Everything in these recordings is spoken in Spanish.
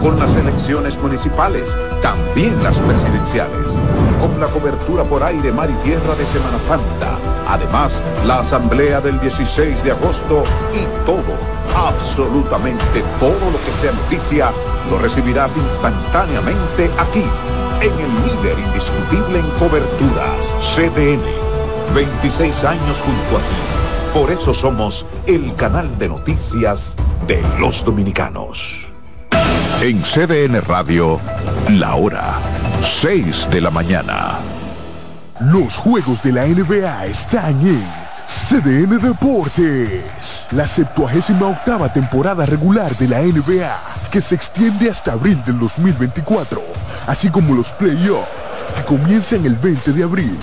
con las elecciones municipales, también las presidenciales, con la cobertura por aire, mar y tierra de Semana Santa. Además, la asamblea del 16 de agosto y todo, absolutamente todo lo que sea noticia, lo recibirás instantáneamente aquí, en el líder indiscutible en coberturas, CDN. 26 años junto a ti. Por eso somos el canal de noticias de los dominicanos. En CDN Radio, la hora 6 de la mañana. Los juegos de la NBA están en CDN Deportes. La 78 octava temporada regular de la NBA, que se extiende hasta abril del 2024, así como los playoffs, que comienzan el 20 de abril.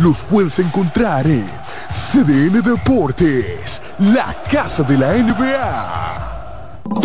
Los puedes encontrar en CDN Deportes, la casa de la NBA.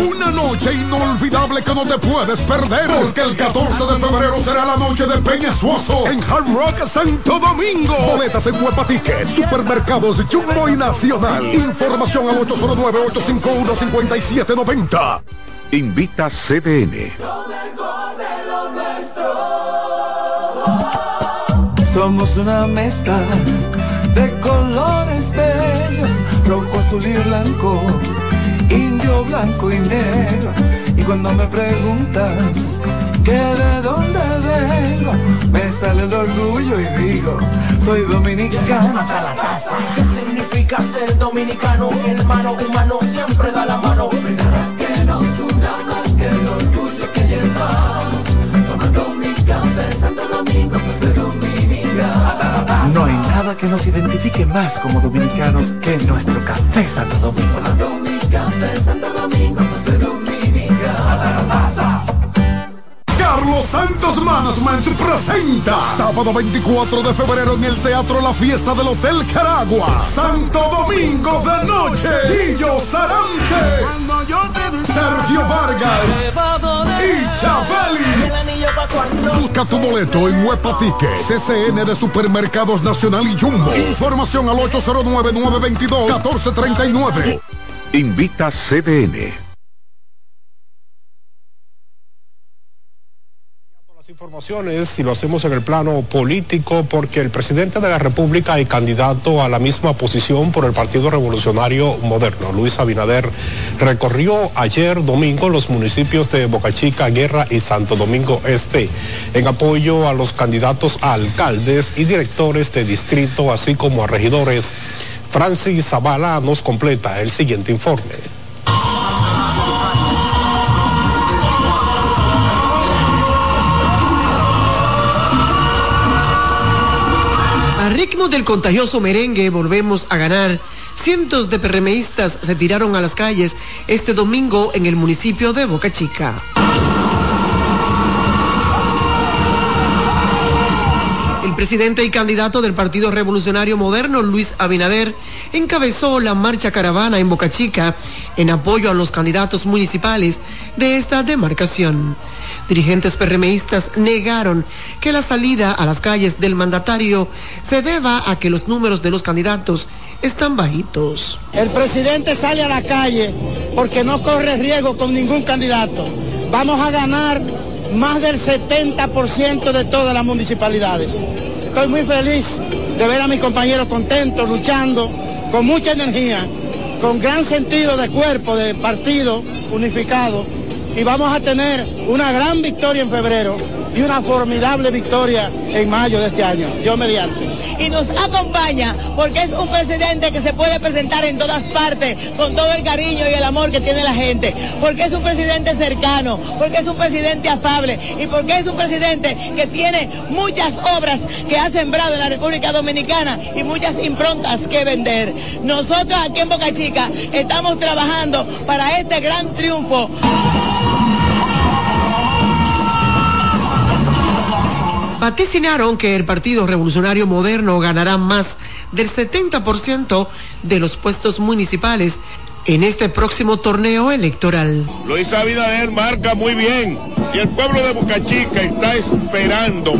una noche inolvidable que no te puedes perder. Porque el 14 de febrero será la noche de Peña Suazo en Hard Rock Santo Domingo. Boletas en Huepa Ticket, Supermercados Jumbo y Nacional. Información al 809-851-5790. Invita CDN. Somos una mezcla de colores bellos, rojo, azul y blanco indio, blanco y negro. Y cuando me preguntan que de dónde vengo, me sale el orgullo y digo, soy dominicano hasta la casa. ¿Qué significa ser dominicano? Hermano humano siempre da la mano. que nos una más que el orgullo que llevamos. Tomando mi café Santo Domingo, pues ser dominicano. No hay nada que nos identifique más como dominicanos que nuestro café Santo Domingo. Santo Domingo, Carlos Santos Management presenta sábado 24 de febrero en el Teatro La Fiesta del Hotel Caragua. Santo Domingo de noche. Guillo Sarante. Sergio Vargas. Y Chabeli. Busca tu boleto en Huepa CCN de Supermercados Nacional y Jumbo. Información al 809 922 1439. Invita CDN. Las informaciones, y lo hacemos en el plano político, porque el presidente de la República y candidato a la misma posición por el Partido Revolucionario Moderno, Luis Abinader, recorrió ayer domingo los municipios de Boca Chica, Guerra y Santo Domingo Este, en apoyo a los candidatos a alcaldes y directores de distrito, así como a regidores Francis Zavala nos completa el siguiente informe. A ritmo del contagioso merengue volvemos a ganar. Cientos de PRMistas se tiraron a las calles este domingo en el municipio de Boca Chica. Presidente y candidato del Partido Revolucionario Moderno, Luis Abinader, encabezó la marcha caravana en Boca Chica en apoyo a los candidatos municipales de esta demarcación. Dirigentes PRMistas negaron que la salida a las calles del mandatario se deba a que los números de los candidatos están bajitos. El presidente sale a la calle porque no corre riesgo con ningún candidato. Vamos a ganar más del 70% de todas las municipalidades. Estoy muy feliz de ver a mis compañeros contentos, luchando, con mucha energía, con gran sentido de cuerpo, de partido unificado. Y vamos a tener una gran victoria en febrero y una formidable victoria en mayo de este año. Yo mediante y nos acompaña porque es un presidente que se puede presentar en todas partes con todo el cariño y el amor que tiene la gente, porque es un presidente cercano, porque es un presidente afable y porque es un presidente que tiene muchas obras que ha sembrado en la República Dominicana y muchas improntas que vender. Nosotros aquí en Boca Chica estamos trabajando para este gran triunfo. Vaticinaron que el Partido Revolucionario Moderno ganará más del 70% de los puestos municipales en este próximo torneo electoral. Luis Abinader marca muy bien y el pueblo de Boca Chica está esperando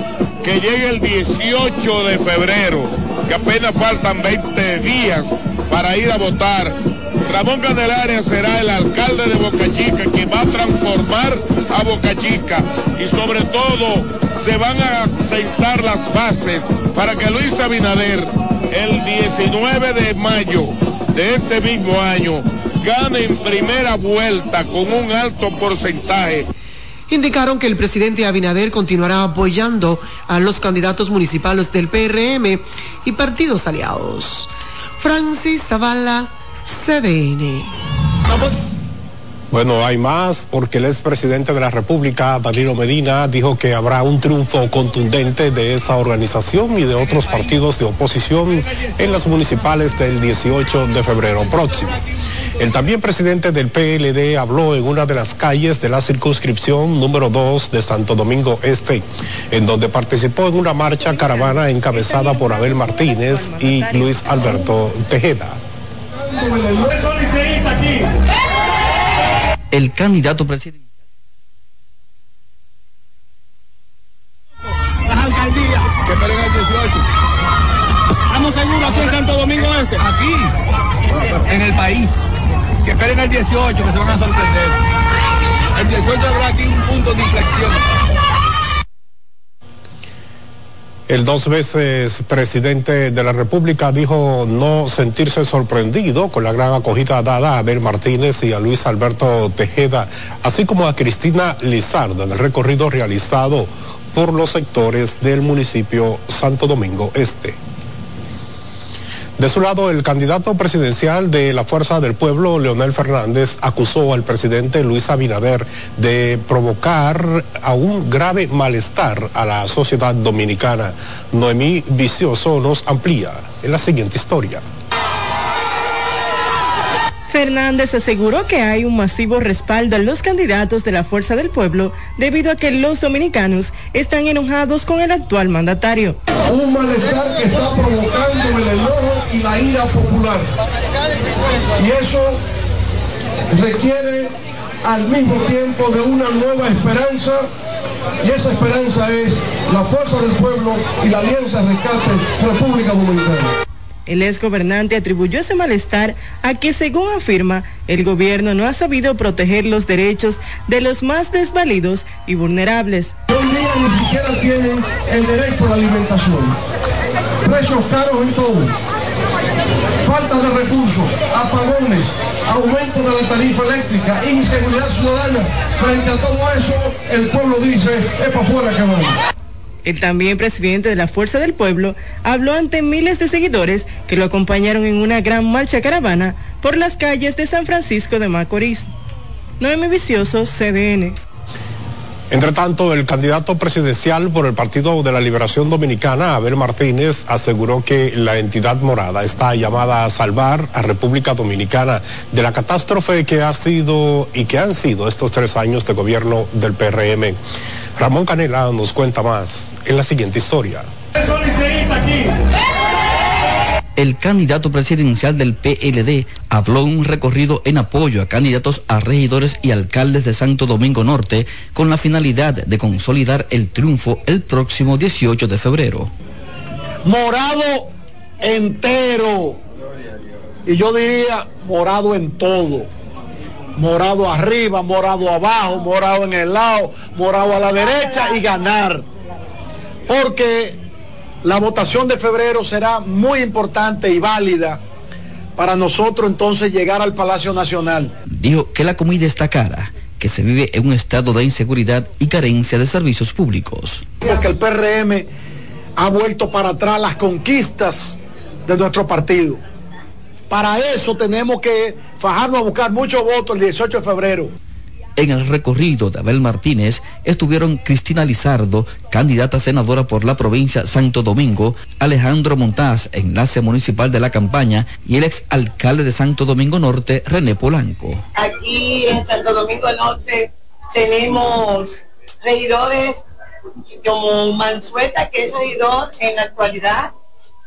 que llegue el 18 de febrero, que apenas faltan 20 días para ir a votar. Ramón Candelaria será el alcalde de Boca Chica quien va a transformar a Boca Chica y sobre todo se van a sentar las bases para que Luis Abinader el 19 de mayo de este mismo año gane en primera vuelta con un alto porcentaje indicaron que el presidente Abinader continuará apoyando a los candidatos municipales del PRM y partidos aliados. Francis Zavala, CDN. Bueno, hay más porque el expresidente de la República, Danilo Medina, dijo que habrá un triunfo contundente de esa organización y de otros partidos de oposición en las municipales del 18 de febrero próximo. El también presidente del PLD habló en una de las calles de la circunscripción número 2 de Santo Domingo Este, en donde participó en una marcha caravana encabezada por Abel Martínez y Luis Alberto Tejeda el candidato presidencial. Las alcaldías. Que esperen el 18. ¿Estamos seguros aquí en Santo Domingo Este? Aquí, en el país. Que esperen el 18, que se van a sorprender. El 18 habrá aquí un punto de inflexión. El dos veces presidente de la República dijo no sentirse sorprendido con la gran acogida dada a Abel Martínez y a Luis Alberto Tejeda, así como a Cristina Lizardo en el recorrido realizado por los sectores del municipio Santo Domingo Este. De su lado, el candidato presidencial de la Fuerza del Pueblo, Leonel Fernández, acusó al presidente Luis Abinader de provocar a un grave malestar a la sociedad dominicana. Noemí Vicioso nos amplía en la siguiente historia. Fernández aseguró que hay un masivo respaldo a los candidatos de la Fuerza del Pueblo debido a que los dominicanos están enojados con el actual mandatario. Un malestar que está provocando el enojo y la ira popular. Y eso requiere al mismo tiempo de una nueva esperanza y esa esperanza es la fuerza del pueblo y la alianza Rescate República Dominicana. El ex gobernante atribuyó ese malestar a que, según afirma, el gobierno no ha sabido proteger los derechos de los más desvalidos y vulnerables. Hoy día ni siquiera tienen el derecho a la alimentación. Precios caros en todo. Falta de recursos, apagones, aumento de la tarifa eléctrica, inseguridad ciudadana. Frente a todo eso, el pueblo dice, es para afuera que vamos. El también presidente de la Fuerza del Pueblo habló ante miles de seguidores que lo acompañaron en una gran marcha caravana por las calles de San Francisco de Macorís. Noemi Vicioso, CDN. Entre tanto, el candidato presidencial por el Partido de la Liberación Dominicana, Abel Martínez, aseguró que la entidad morada está llamada a salvar a República Dominicana de la catástrofe que ha sido y que han sido estos tres años de gobierno del PRM. Ramón Canela nos cuenta más en la siguiente historia. El candidato presidencial del PLD habló un recorrido en apoyo a candidatos a regidores y alcaldes de Santo Domingo Norte con la finalidad de consolidar el triunfo el próximo 18 de febrero. Morado entero. Y yo diría morado en todo morado arriba, morado abajo, morado en el lado, morado a la derecha y ganar. Porque la votación de febrero será muy importante y válida para nosotros entonces llegar al Palacio Nacional. Dijo que la comida está cara, que se vive en un estado de inseguridad y carencia de servicios públicos. Porque el PRM ha vuelto para atrás las conquistas de nuestro partido para eso tenemos que fajarnos a buscar muchos votos el 18 de febrero. En el recorrido de Abel Martínez estuvieron Cristina Lizardo, candidata senadora por la provincia Santo Domingo, Alejandro Montaz, enlace municipal de la campaña, y el ex alcalde de Santo Domingo Norte, René Polanco. Aquí en Santo Domingo Norte tenemos regidores como Mansueta, que es regidor en la actualidad,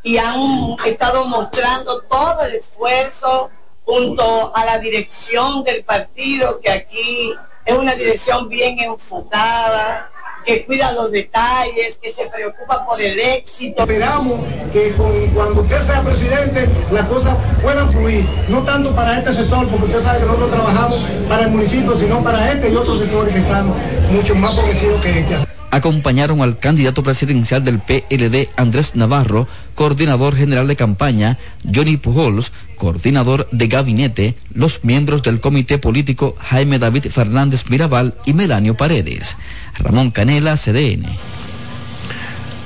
y han estado mostrando todo el esfuerzo junto a la dirección del partido, que aquí es una dirección bien enfocada, que cuida los detalles, que se preocupa por el éxito. Esperamos que cuando usted sea presidente las cosas puedan fluir, no tanto para este sector, porque usted sabe que nosotros trabajamos para el municipio, sino para este y otros sectores que están mucho más progresivos que este acompañaron al candidato presidencial del PLD Andrés Navarro, coordinador general de campaña, Johnny Pujols, coordinador de gabinete, los miembros del comité político Jaime David Fernández Mirabal y Melanio Paredes. Ramón Canela, CDN.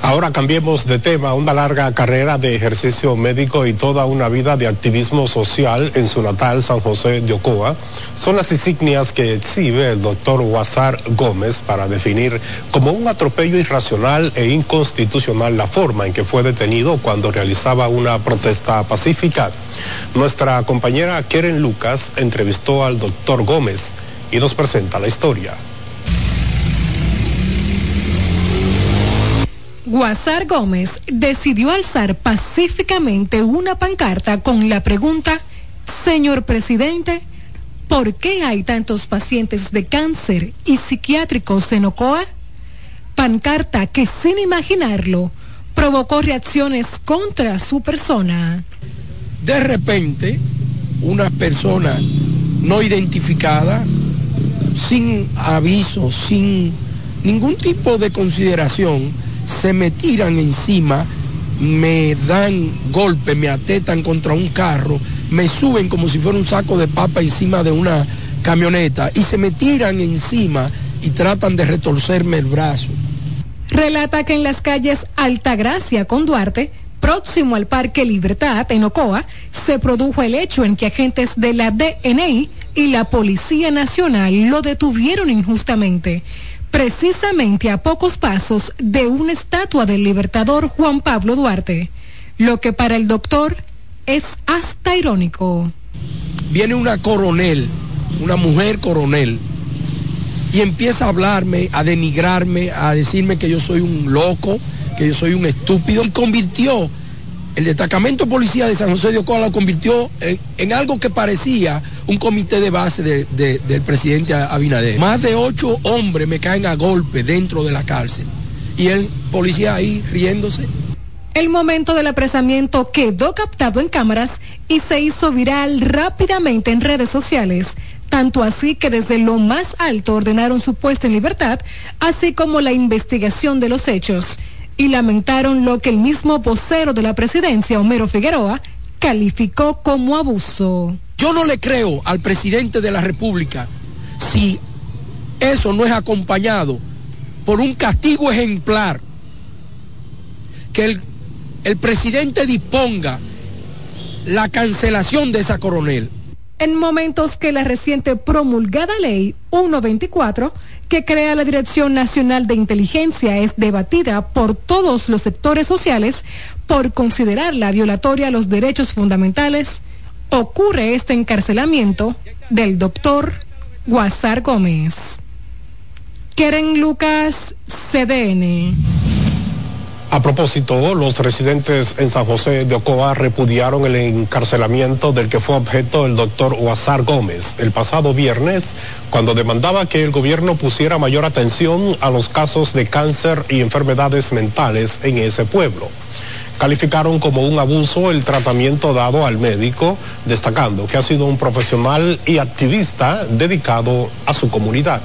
Ahora cambiemos de tema. Una larga carrera de ejercicio médico y toda una vida de activismo social en su natal San José de Ocoa son las insignias que exhibe el doctor Guasar Gómez para definir como un atropello irracional e inconstitucional la forma en que fue detenido cuando realizaba una protesta pacífica. Nuestra compañera Keren Lucas entrevistó al doctor Gómez y nos presenta la historia. Guasar Gómez decidió alzar pacíficamente una pancarta con la pregunta, Señor presidente, ¿por qué hay tantos pacientes de cáncer y psiquiátricos en Ocoa? Pancarta que sin imaginarlo provocó reacciones contra su persona. De repente, una persona no identificada, sin aviso, sin ningún tipo de consideración, se me tiran encima, me dan golpe, me atetan contra un carro, me suben como si fuera un saco de papa encima de una camioneta y se me tiran encima y tratan de retorcerme el brazo. Relata que en las calles Altagracia con Duarte, próximo al Parque Libertad en Ocoa, se produjo el hecho en que agentes de la DNI y la Policía Nacional lo detuvieron injustamente precisamente a pocos pasos de una estatua del libertador Juan Pablo Duarte, lo que para el doctor es hasta irónico. Viene una coronel, una mujer coronel, y empieza a hablarme, a denigrarme, a decirme que yo soy un loco, que yo soy un estúpido, y convirtió el destacamento de policía de San José de Ocoa lo convirtió en, algo que parecía un comité de base del presidente Abinader. Más de ocho hombres me caen a golpe dentro de la cárcel y el policía ahí riéndose. El momento del apresamiento quedó captado en cámaras y se hizo viral rápidamente en redes sociales, tanto así que desde lo más alto ordenaron su puesta en libertad, así como la investigación de los hechos y lamentaron lo que el mismo vocero de la presidencia, Homero Figueroa, calificó como abuso. Yo no le creo al presidente de la República si eso no es acompañado por un castigo ejemplar, que el, el presidente disponga la cancelación de esa coronel. En momentos que la reciente promulgada ley 124, que crea la Dirección Nacional de Inteligencia, es debatida por todos los sectores sociales por considerarla violatoria a los derechos fundamentales, ocurre este encarcelamiento del doctor Guasar Gómez. Keren Lucas, CDN. A propósito, los residentes en San José de Ocoa repudiaron el encarcelamiento del que fue objeto el doctor Oazar Gómez el pasado viernes, cuando demandaba que el gobierno pusiera mayor atención a los casos de cáncer y enfermedades mentales en ese pueblo. Calificaron como un abuso el tratamiento dado al médico, destacando que ha sido un profesional y activista dedicado a su comunidad.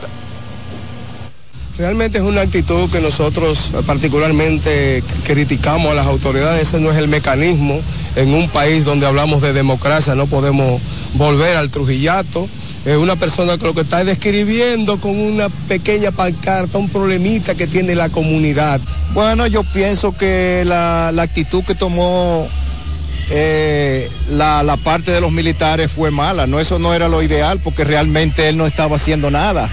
Realmente es una actitud que nosotros particularmente criticamos a las autoridades. Ese no es el mecanismo. En un país donde hablamos de democracia no podemos volver al trujillato. Es una persona que lo que está describiendo con una pequeña pancarta, un problemita que tiene la comunidad. Bueno, yo pienso que la, actitud que tomó eh, la, la, parte de los militares fue mala. No, eso no era lo ideal porque realmente él no estaba haciendo nada.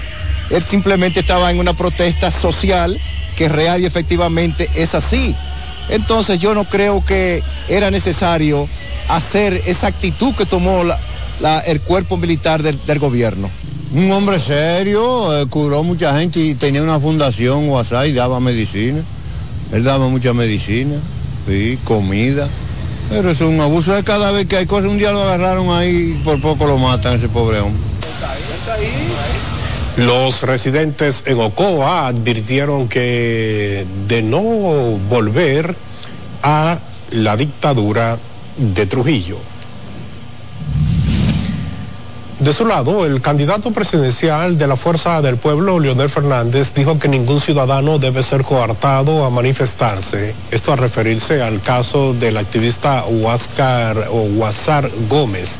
Él simplemente estaba en una protesta social que real y efectivamente es así. Entonces yo no creo que era necesario hacer esa actitud que tomó el cuerpo militar del, gobierno. Un hombre serio, eh, curó mucha gente y tenía una fundación WhatsApp y daba medicina. Él daba mucha medicina. Sí, comida. Pero es un abuso de cada vez que hay cosas. Un día lo agarraron ahí y por poco lo matan ese pobre hombre. Los residentes en Ocoa advirtieron que de no volver a la dictadura de Trujillo. De su lado, el candidato presidencial de la Fuerza del Pueblo, Leonel Fernández, dijo que ningún ciudadano debe ser coartado a manifestarse. Esto a referirse al caso del activista Huáscar o Huásar Gómez,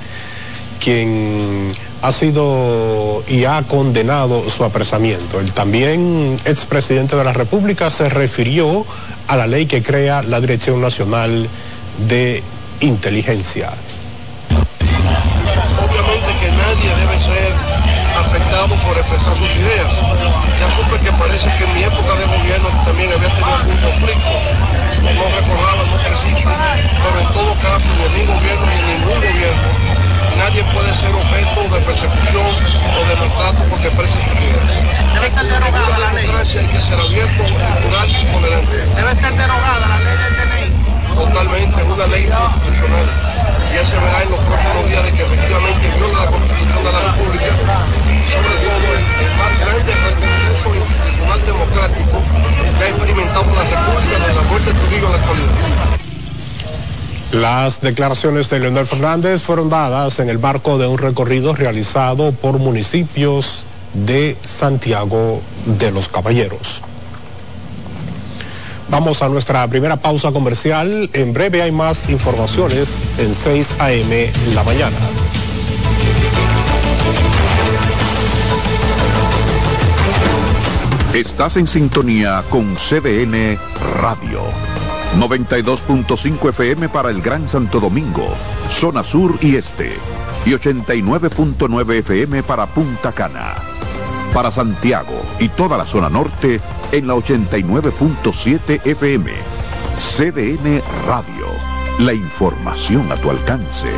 quien ha sido y ha condenado su apresamiento. El también expresidente de la República se refirió a la ley que crea la Dirección Nacional de Inteligencia. Obviamente que nadie debe ser afectado por expresar sus ideas. Ya supe que parece que en mi época de gobierno también había tenido algún conflicto. No recordaba, no preciso, pero en todo caso, ni mi gobierno ni ningún gobierno, nadie puede ser objeto de persecución o de maltrato porque exprese sus ideas. Debe ser derogada la ley. hay que ser abierto, plural y tolerante. Debe ser derogada la ley del DNI. Totalmente, una ley constitucional. Ya se verá en los próximos días de que efectivamente viola la Constitución de la República, sobre todo el, Las declaraciones de Leonel Fernández fueron dadas en el marco de un recorrido realizado por municipios de Santiago de los Caballeros. Vamos a nuestra primera pausa comercial. En breve hay más informaciones en 6 a.m. la mañana. Estás en sintonía con CDN Radio. 92.5 FM para el Gran Santo Domingo, zona sur y este. Y 89.9 FM para Punta Cana. Para Santiago y toda la zona norte en la 89.7 FM. CDN Radio. La información a tu alcance.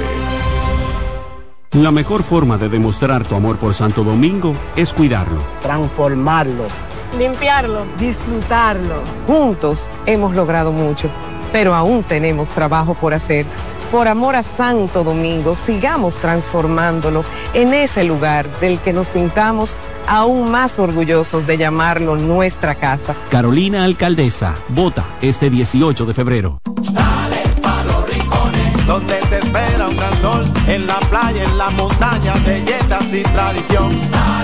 La mejor forma de demostrar tu amor por Santo Domingo es cuidarlo. Transformarlo. Limpiarlo. Disfrutarlo. Juntos hemos logrado mucho, pero aún tenemos trabajo por hacer. Por amor a Santo Domingo, sigamos transformándolo en ese lugar del que nos sintamos aún más orgullosos de llamarlo nuestra casa. Carolina Alcaldesa, vota este 18 de febrero. Dale pa' los rincones, donde te espera un gran sol, en la playa, en la montaña, belletas y tradición. Dale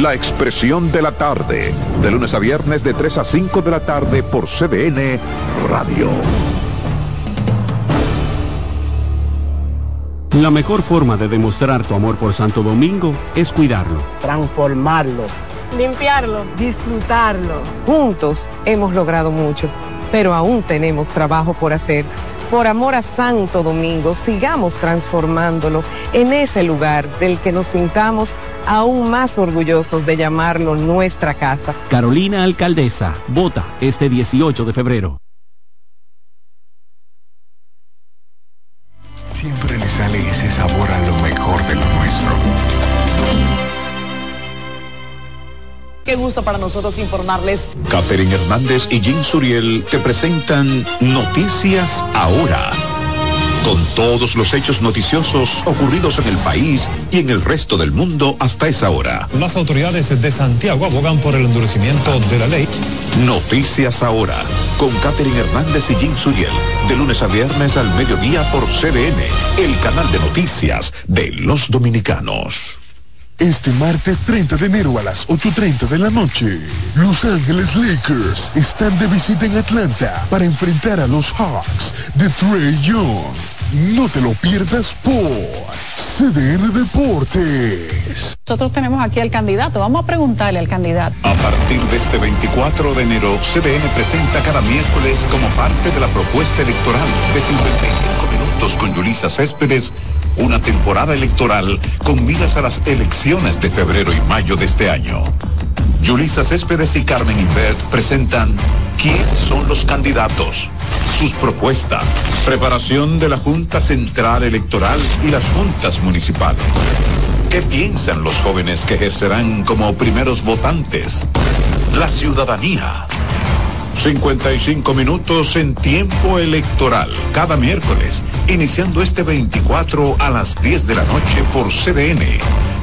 La Expresión de la Tarde, de lunes a viernes de 3 a 5 de la tarde por CDN Radio. La mejor forma de demostrar tu amor por Santo Domingo es cuidarlo. Transformarlo. Limpiarlo. Disfrutarlo. Juntos hemos logrado mucho, pero aún tenemos trabajo por hacer. Por amor a Santo Domingo, sigamos transformándolo en ese lugar del que nos sintamos aún más orgullosos de llamarlo nuestra casa. Carolina Alcaldesa, vota este 18 de febrero. Siempre le sale ese sabor a lo mejor de lo nuestro. Qué gusto para nosotros informarles. Catherine Hernández y Jim Suriel te presentan Noticias Ahora. Con todos los hechos noticiosos ocurridos en el país y en el resto del mundo hasta esa hora. Las autoridades de Santiago abogan por el endurecimiento de la ley. Noticias Ahora. Con Catherine Hernández y Jim Suriel. De lunes a viernes al mediodía por CDN, el canal de noticias de los dominicanos. Este martes 30 de enero a las 8.30 de la noche, Los Ángeles Lakers están de visita en Atlanta para enfrentar a los Hawks de Trey Young. No te lo pierdas por CDN Deportes. Nosotros tenemos aquí al candidato, vamos a preguntarle al candidato. A partir de este 24 de enero, CDN presenta cada miércoles como parte de la propuesta electoral de 55 minutos con Yulisa Céspedes una temporada electoral con miras a las elecciones de febrero y mayo de este año. Yulisa Céspedes y Carmen Invert presentan quiénes son los candidatos, sus propuestas, preparación de la Junta Central Electoral y las juntas municipales. ¿Qué piensan los jóvenes que ejercerán como primeros votantes? La ciudadanía 55 minutos en tiempo electoral, cada miércoles, iniciando este 24 a las 10 de la noche por CDN,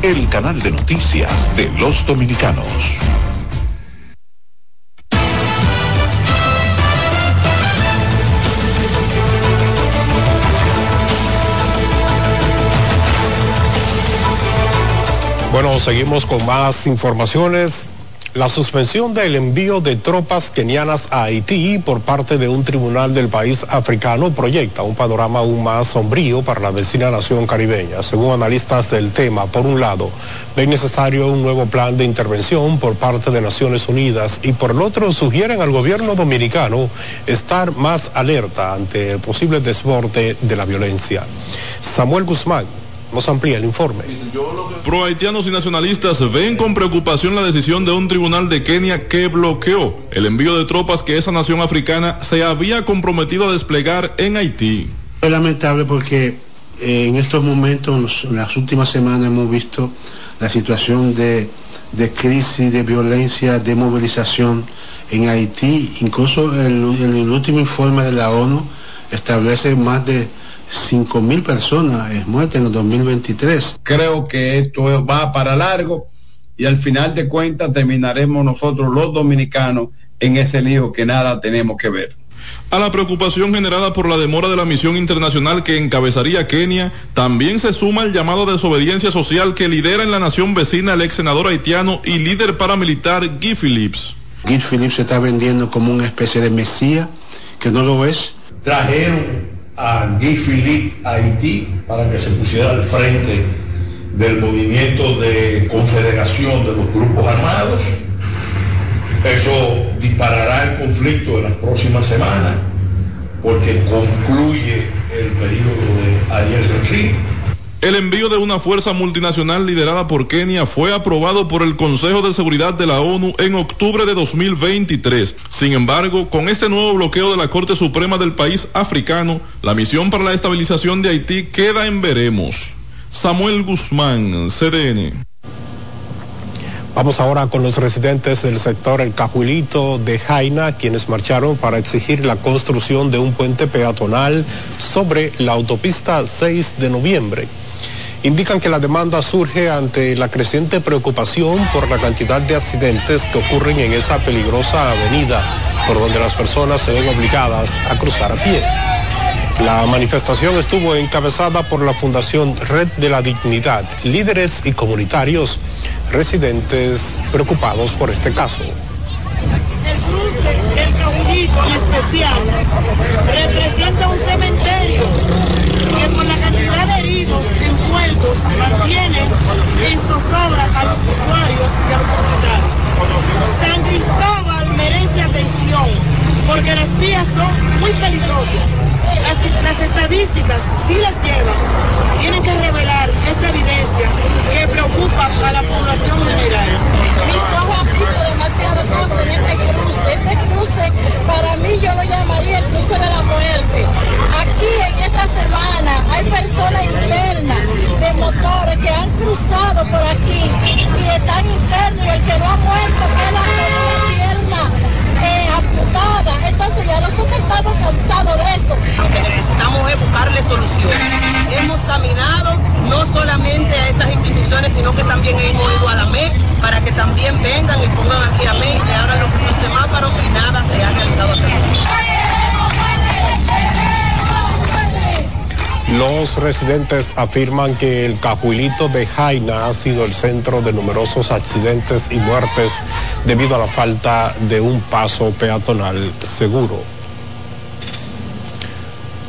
el canal de noticias de los dominicanos. Bueno, seguimos con más informaciones. La suspensión del envío de tropas kenianas a Haití por parte de un tribunal del país africano proyecta un panorama aún más sombrío para la vecina nación caribeña. Según analistas del tema, por un lado, ven necesario un nuevo plan de intervención por parte de Naciones Unidas y por el otro sugieren al gobierno dominicano estar más alerta ante el posible desborde de la violencia. Samuel Guzmán nos amplía el informe. Pro haitianos y nacionalistas ven con preocupación la decisión de un tribunal de Kenia que bloqueó el envío de tropas que esa nación africana se había comprometido a desplegar en Haití. Es lamentable porque eh, en estos momentos, en las últimas semanas hemos visto la situación de, de crisis, de violencia, de movilización en Haití. Incluso el, el último informe de la ONU establece más de 5 mil personas es muertas en el 2023. Creo que esto va para largo y al final de cuentas terminaremos nosotros los dominicanos en ese lío que nada tenemos que ver. A la preocupación generada por la demora de la misión internacional que encabezaría Kenia, también se suma el llamado de desobediencia social que lidera en la nación vecina el ex senador haitiano y líder paramilitar Guy Phillips. Guy Phillips se está vendiendo como una especie de mesía, que no lo es. Trajeron a Guy Philippe Haití para que se pusiera al frente del movimiento de confederación de los grupos armados. Eso disparará el conflicto en las próximas semanas porque concluye el periodo de Ariel Henry el envío de una fuerza multinacional liderada por Kenia fue aprobado por el Consejo de Seguridad de la ONU en octubre de 2023. Sin embargo, con este nuevo bloqueo de la Corte Suprema del país africano, la misión para la estabilización de Haití queda en veremos. Samuel Guzmán, CDN. Vamos ahora con los residentes del sector El Cajuilito de Jaina, quienes marcharon para exigir la construcción de un puente peatonal sobre la autopista 6 de noviembre indican que la demanda surge ante la creciente preocupación por la cantidad de accidentes que ocurren en esa peligrosa avenida, por donde las personas se ven obligadas a cruzar a pie. La manifestación estuvo encabezada por la Fundación Red de la Dignidad, líderes y comunitarios residentes preocupados por este caso. El cruce del Cabulito en especial representa un cementerio envueltos mantiene en zozobra a los usuarios y a los hospitales. San Cristóbal merece atención porque las vías son muy peligrosas. Las, las, estadísticas sí las llevan. Tienen que revelar esta evidencia que preocupa a la población general. Mis ojos han visto demasiadas cosas en este cruce. Este cruce, para mí, yo lo llamaría el cruce de la muerte. Aquí en esta semana hay personas internas de motores que han cruzado por aquí y están internos y el que no ha muerto queda con una pierna eh, amputada. Entonces ya nosotros estamos cansados de eso. Lo que necesitamos es buscarle solución. Hemos caminado no solamente a estas instituciones, sino que también hemos ido a la MEC para que también vengan y pongan aquí a MEC y se hagan lo que son semáforos y nada se ha realizado hasta Los residentes afirman que el cajuilito de Jaina ha sido el centro de numerosos accidentes y muertes debido a la falta de un paso peatonal seguro.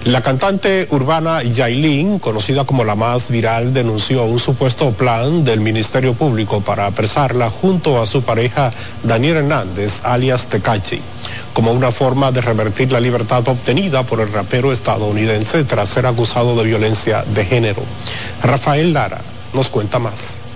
La cantante urbana Yailin, conocida como la más viral, denunció un supuesto plan del Ministerio Público para apresarla junto a su pareja Daniel Hernández, alias Tecachi, como una forma de revertir la libertad obtenida por el rapero estadounidense tras ser acusado de violencia de género. Rafael Lara nos cuenta más.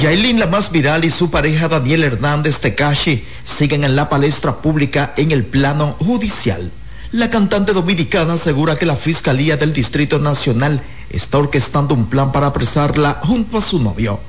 Yailin, la más viral, y su pareja Daniel Hernández Tekashi siguen en la palestra pública en el plano judicial. La cantante dominicana asegura que la Fiscalía del Distrito Nacional está orquestando un plan para apresarla junto a su novio.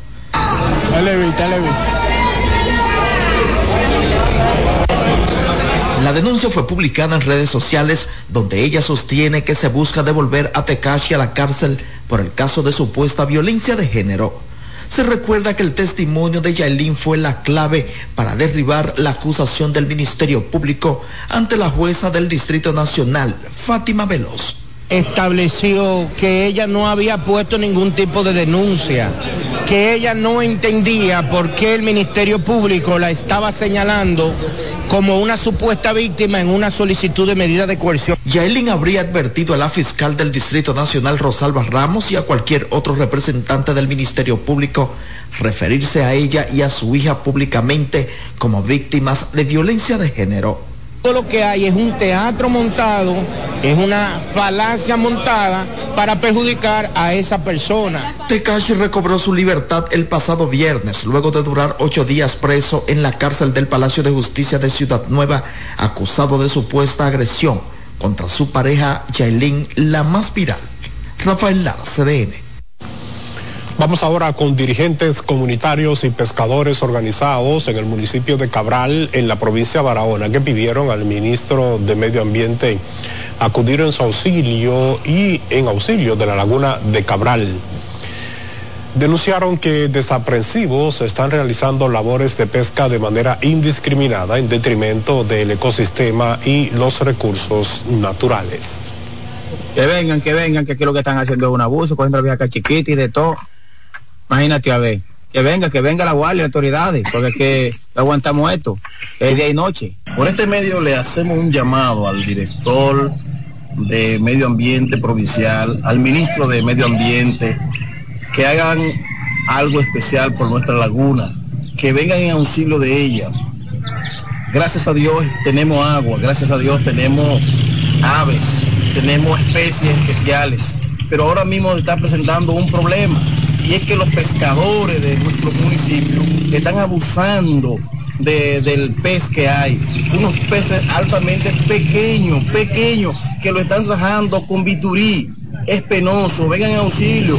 La denuncia fue publicada en redes sociales donde ella sostiene que se busca devolver a Tekashi a la cárcel por el caso de supuesta violencia de género. Se recuerda que el testimonio de Yailin fue la clave para derribar la acusación del Ministerio Público ante la jueza del Distrito Nacional, Fátima Veloz. Estableció que ella no había puesto ningún tipo de denuncia, que ella no entendía por qué el Ministerio Público la estaba señalando como una supuesta víctima en una solicitud de medida de coerción. Yaelin habría advertido a la fiscal del Distrito Nacional Rosalba Ramos y a cualquier otro representante del Ministerio Público referirse a ella y a su hija públicamente como víctimas de violencia de género. Lo que hay es un teatro montado, es una falacia montada para perjudicar a esa persona. Tekashi recobró su libertad el pasado viernes, luego de durar ocho días preso en la cárcel del Palacio de Justicia de Ciudad Nueva, acusado de supuesta agresión contra su pareja Yailin, la más viral. Rafael Lara, CDN. Vamos ahora con dirigentes comunitarios y pescadores organizados en el municipio de Cabral, en la provincia de Barahona, que pidieron al ministro de Medio Ambiente acudir en su auxilio y en auxilio de la laguna de Cabral. Denunciaron que desaprensivos están realizando labores de pesca de manera indiscriminada en detrimento del ecosistema y los recursos naturales. Que vengan, que vengan, que aquí lo que están haciendo es un abuso, cogiendo la vieja chiquita y de todo. Imagínate a ver. Que venga, que venga la guardia, las autoridades, porque es que aguantamos esto, es día y noche. Por este medio le hacemos un llamado al director de Medio Ambiente Provincial, al ministro de Medio Ambiente, que hagan algo especial por nuestra laguna, que vengan en auxilio de ella. Gracias a Dios tenemos agua, gracias a Dios tenemos aves, tenemos especies especiales, pero ahora mismo está presentando un problema y es que los pescadores de nuestro municipio están abusando de, del pez que hay. Unos peces altamente pequeños, pequeños, que lo están sajando con biturí. Es penoso, vengan en auxilio.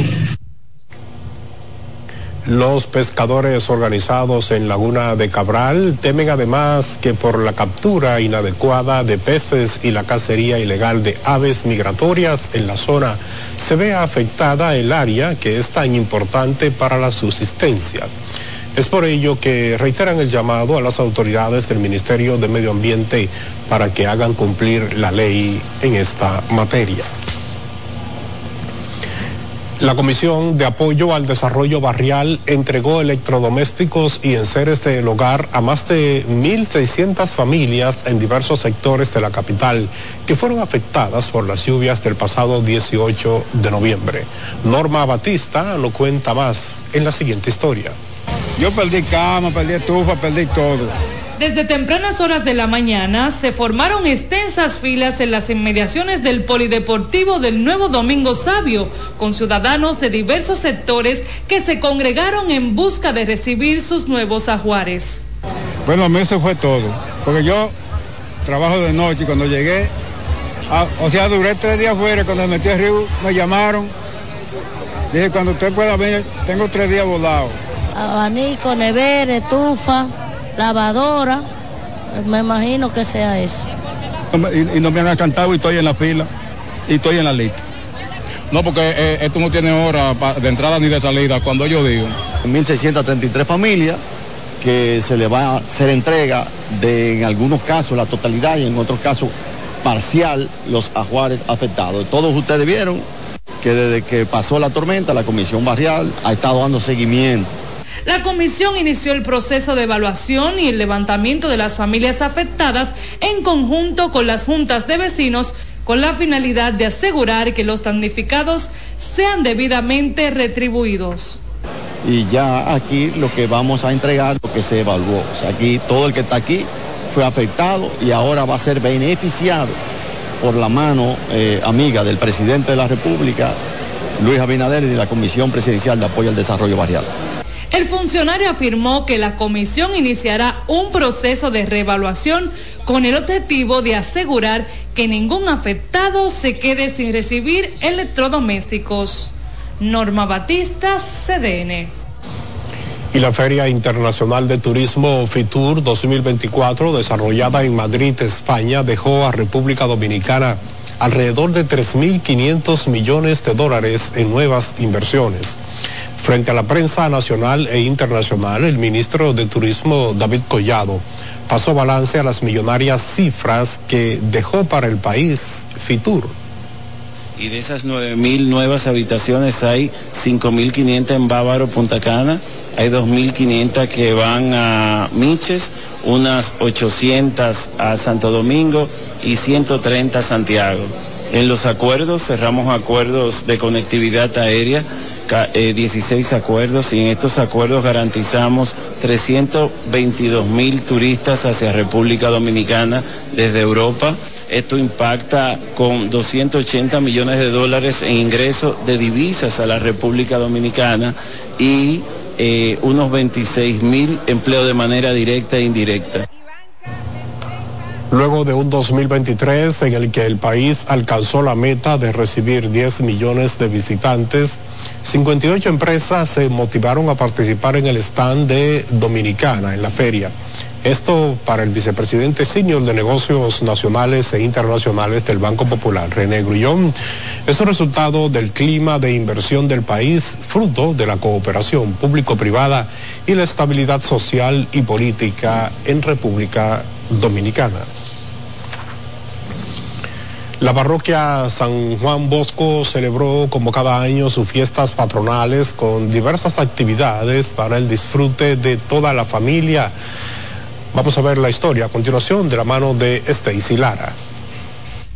Los pescadores organizados en Laguna de Cabral temen además que por la captura inadecuada de peces y la cacería ilegal de aves migratorias en la zona se vea afectada el área que es tan importante para la subsistencia. Es por ello que reiteran el llamado a las autoridades del Ministerio de Medio Ambiente para que hagan cumplir la ley en esta materia. La Comisión de Apoyo al Desarrollo Barrial entregó electrodomésticos y enseres del hogar a más de 1.600 familias en diversos sectores de la capital que fueron afectadas por las lluvias del pasado 18 de noviembre. Norma Batista lo cuenta más en la siguiente historia. Yo perdí cama, perdí estufa, perdí todo. Desde tempranas horas de la mañana se formaron extensas filas en las inmediaciones del Polideportivo del Nuevo Domingo Sabio, con ciudadanos de diversos sectores que se congregaron en busca de recibir sus nuevos ajuares. Bueno, a mí eso fue todo, porque yo trabajo de noche y cuando llegué, o sea, duré tres días fuera, cuando me metí al río me llamaron, dije, cuando usted pueda venir, tengo tres días volados. Abanico, nevera, estufa lavadora, me imagino que sea eso. Y, no me han cantado y estoy en la fila y estoy en la lista. No, porque eh, esto no tiene hora de entrada ni de salida, cuando yo digo. 1.633 familias que se le va a hacer entrega de en algunos casos la totalidad y en otros casos parcial los ajuares afectados. Todos ustedes vieron que desde que pasó la tormenta la comisión barrial ha estado dando seguimiento la comisión inició el proceso de evaluación y el levantamiento de las familias afectadas en conjunto con las juntas de vecinos con la finalidad de asegurar que los damnificados sean debidamente retribuidos. Y ya aquí lo que vamos a entregar, lo que se evaluó. O sea, aquí todo el que está aquí fue afectado y ahora va a ser beneficiado por la mano eh, amiga del presidente de la República, Luis Abinader, y de la Comisión Presidencial de Apoyo al Desarrollo Barrial. El funcionario afirmó que la comisión iniciará un proceso de reevaluación con el objetivo de asegurar que ningún afectado se quede sin recibir electrodomésticos. Norma Batista, CDN. Y la Feria Internacional de Turismo FITUR 2024, desarrollada en Madrid, España, dejó a República Dominicana alrededor de 3.500 millones de dólares en nuevas inversiones. Frente a la prensa nacional e internacional, el ministro de Turismo David Collado pasó balance a las millonarias cifras que dejó para el país Fitur. Y de esas 9.000 nuevas habitaciones hay 5.500 en Bávaro, Punta Cana, hay 2.500 que van a Miches, unas 800 a Santo Domingo y 130 a Santiago. En los acuerdos cerramos acuerdos de conectividad aérea 16 eh, acuerdos y en estos acuerdos garantizamos 322 mil turistas hacia República Dominicana desde Europa. Esto impacta con 280 millones de dólares en ingresos de divisas a la República Dominicana y eh, unos 26 mil empleos de manera directa e indirecta. Luego de un 2023 en el que el país alcanzó la meta de recibir 10 millones de visitantes, 58 empresas se motivaron a participar en el stand de Dominicana en la feria. Esto para el vicepresidente senior de negocios nacionales e internacionales del Banco Popular, René Grullón, es un resultado del clima de inversión del país, fruto de la cooperación público-privada y la estabilidad social y política en República Dominicana. La parroquia San Juan Bosco celebró como cada año sus fiestas patronales con diversas actividades para el disfrute de toda la familia. Vamos a ver la historia a continuación de la mano de Stacy Lara.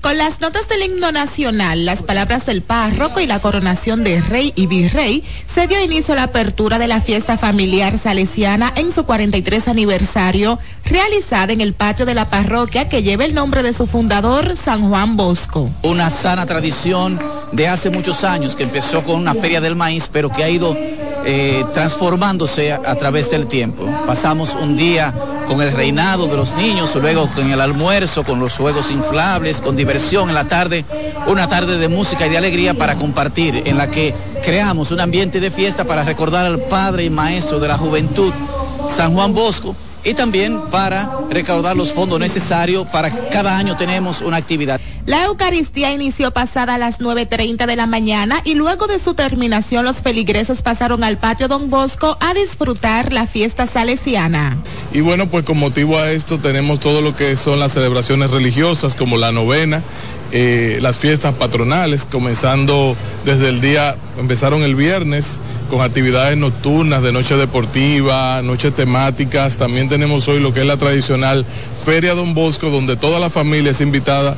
Con las notas del himno nacional, las palabras del párroco y la coronación de rey y virrey, se dio inicio a la apertura de la fiesta familiar salesiana en su 43 aniversario, realizada en el patio de la parroquia que lleva el nombre de su fundador, San Juan Bosco. Una sana tradición de hace muchos años que empezó con una feria del maíz, pero que ha ido eh, transformándose a, través del tiempo. Pasamos un día con el reinado de los niños, luego con el almuerzo, con los juegos inflables, con diversión en la tarde, una tarde de música y de alegría para compartir, en la que creamos un ambiente de fiesta para recordar al padre y maestro de la juventud, San Juan Bosco, y también para recaudar los fondos necesarios para cada año tenemos una actividad. La Eucaristía inició pasada a las 9.30 de la mañana y luego de su terminación los feligreses pasaron al patio Don Bosco a disfrutar la fiesta salesiana. Y bueno, pues con motivo a esto tenemos todo lo que son las celebraciones religiosas como la novena, eh, las fiestas patronales, comenzando desde el día, empezaron el viernes con actividades nocturnas de noche deportiva, noches temáticas. También tenemos hoy lo que es la tradicional Feria Don Bosco, donde toda la familia es invitada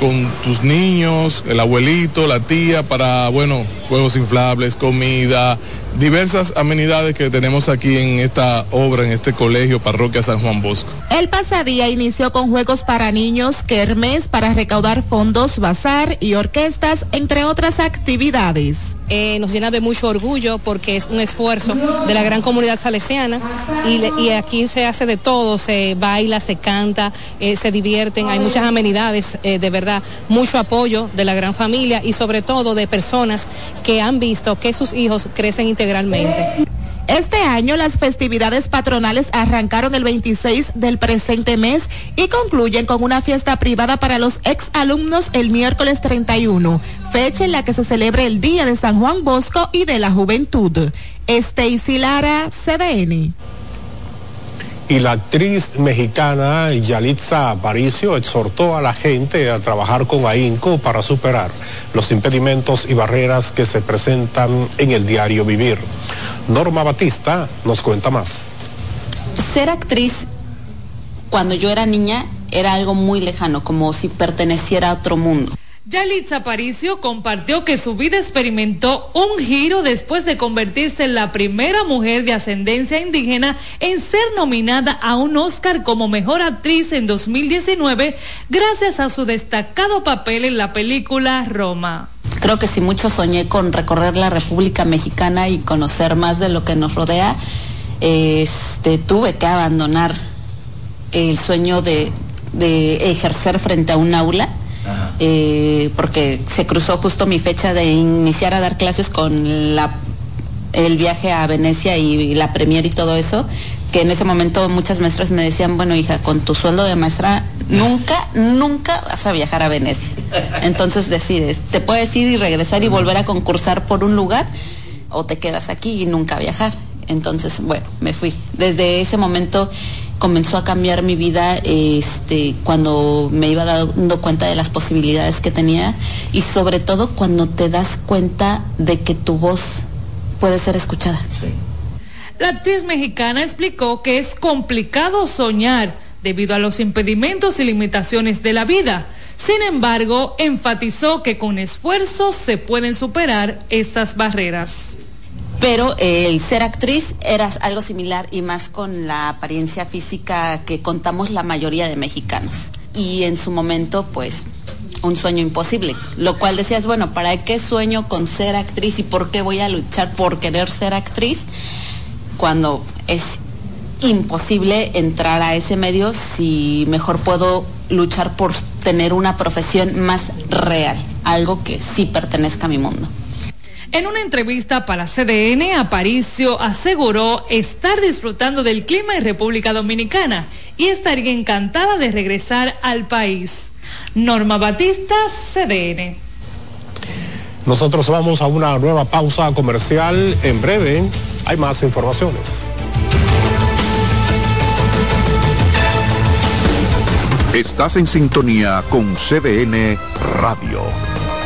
con tus niños, el abuelito, la tía, para, bueno, juegos inflables, comida, diversas amenidades que tenemos aquí en esta obra, en este colegio Parroquia San Juan Bosco. El pasadía inició con juegos para niños, kermes para recaudar fondos, bazar y orquestas, entre otras actividades. Eh, nos llena de mucho orgullo porque es un esfuerzo de la gran comunidad salesiana y, aquí se hace de todo, se baila, se canta, eh, se divierten, hay muchas amenidades, eh, de verdad, mucho apoyo de la gran familia y sobre todo de personas que han visto que sus hijos crecen Este año las festividades patronales arrancaron el 26 del presente mes y concluyen con una fiesta privada para los ex alumnos el miércoles 31, fecha en la que se celebra el Día de San Juan Bosco y de la Juventud. Stacy Lara, CDN. Y la actriz mexicana Yalitza Aparicio exhortó a la gente a trabajar con ahínco para superar los impedimentos y barreras que se presentan en el diario vivir. Norma Batista nos cuenta más. Ser actriz cuando yo era niña era algo muy lejano, como si perteneciera a otro mundo. Yalitza Aparicio compartió que su vida experimentó un giro después de convertirse en la primera mujer de ascendencia indígena en ser nominada a un Oscar como mejor actriz en 2019 gracias a su destacado papel en la película Roma. Creo que si mucho soñé con recorrer la República Mexicana y conocer más de lo que nos rodea, este, tuve que abandonar el sueño de, de ejercer frente a un aula eh, porque se cruzó justo mi fecha de iniciar a dar clases con la, el viaje a Venecia y, la premier y todo eso, que en ese momento muchas maestras me decían, bueno hija, con tu sueldo de maestra nunca, nunca vas a viajar a Venecia. Entonces decides, te puedes ir y regresar y volver a concursar por un lugar o te quedas aquí y nunca viajar. Entonces, bueno, me fui. Desde ese momento comenzó a cambiar mi vida este, cuando me iba dando cuenta de las posibilidades que tenía y sobre todo cuando te das cuenta de que tu voz puede ser escuchada. La actriz mexicana explicó que es complicado soñar debido a los impedimentos y limitaciones de la vida. Sin embargo, enfatizó que con esfuerzo se pueden superar estas barreras pero el ser actriz era algo similar y más con la apariencia física que contamos la mayoría de mexicanos. Y en su momento, pues, un sueño imposible, lo cual decías, bueno, ¿para qué sueño con ser actriz y por qué voy a luchar por querer ser actriz cuando es imposible entrar a ese medio si mejor puedo luchar por tener una profesión más real, algo que sí pertenezca a mi mundo? En una entrevista para CDN, Aparicio aseguró estar disfrutando del clima en República Dominicana y estaría encantada de regresar al país. Norma Batista, CDN. Nosotros vamos a una nueva pausa comercial. En breve hay más informaciones. Estás en sintonía con CDN Radio.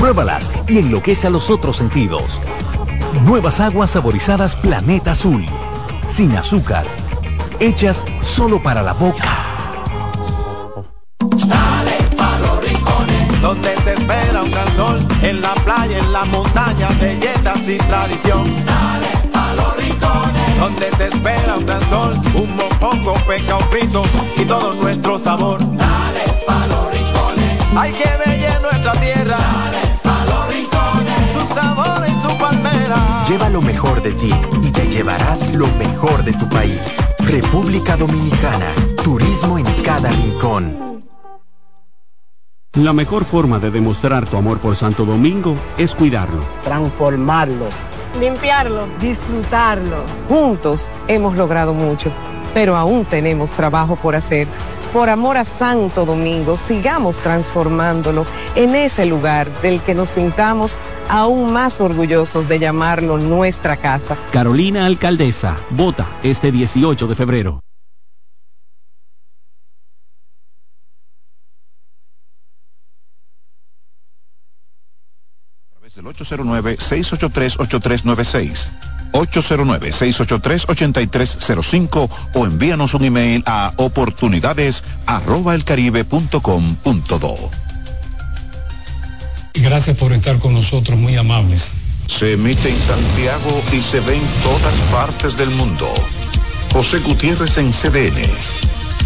Pruébalas y enloquece a los otros sentidos. Nuevas aguas saborizadas Planeta Azul. Sin azúcar. Hechas solo para la boca. Dale pa los rincones. Donde te espera un gran sol. En la playa, en la montaña. Belletas y tradición. Dale pa los rincones. Donde te espera un gran sol. Un mopongo, peca, un frito. Y todo nuestro sabor. Dale pa los rincones. Hay que ver nuestra tierra. Lleva lo mejor de ti y te llevarás lo mejor de tu país. República Dominicana, turismo en cada rincón. La mejor forma de demostrar tu amor por Santo Domingo es cuidarlo, transformarlo, limpiarlo, disfrutarlo. Juntos hemos logrado mucho, pero aún tenemos trabajo por hacer por amor a Santo Domingo, sigamos transformándolo en ese lugar del que nos sintamos aún más orgullosos de llamarlo nuestra casa. Carolina Alcaldesa, vota este 18 de febrero. el 809-683-8396. 809-683-8305 o envíanos un email a oportunidades arroba Gracias por estar con nosotros, muy amables. Se emite en Santiago y se ve en todas partes del mundo. José Gutiérrez en CDN.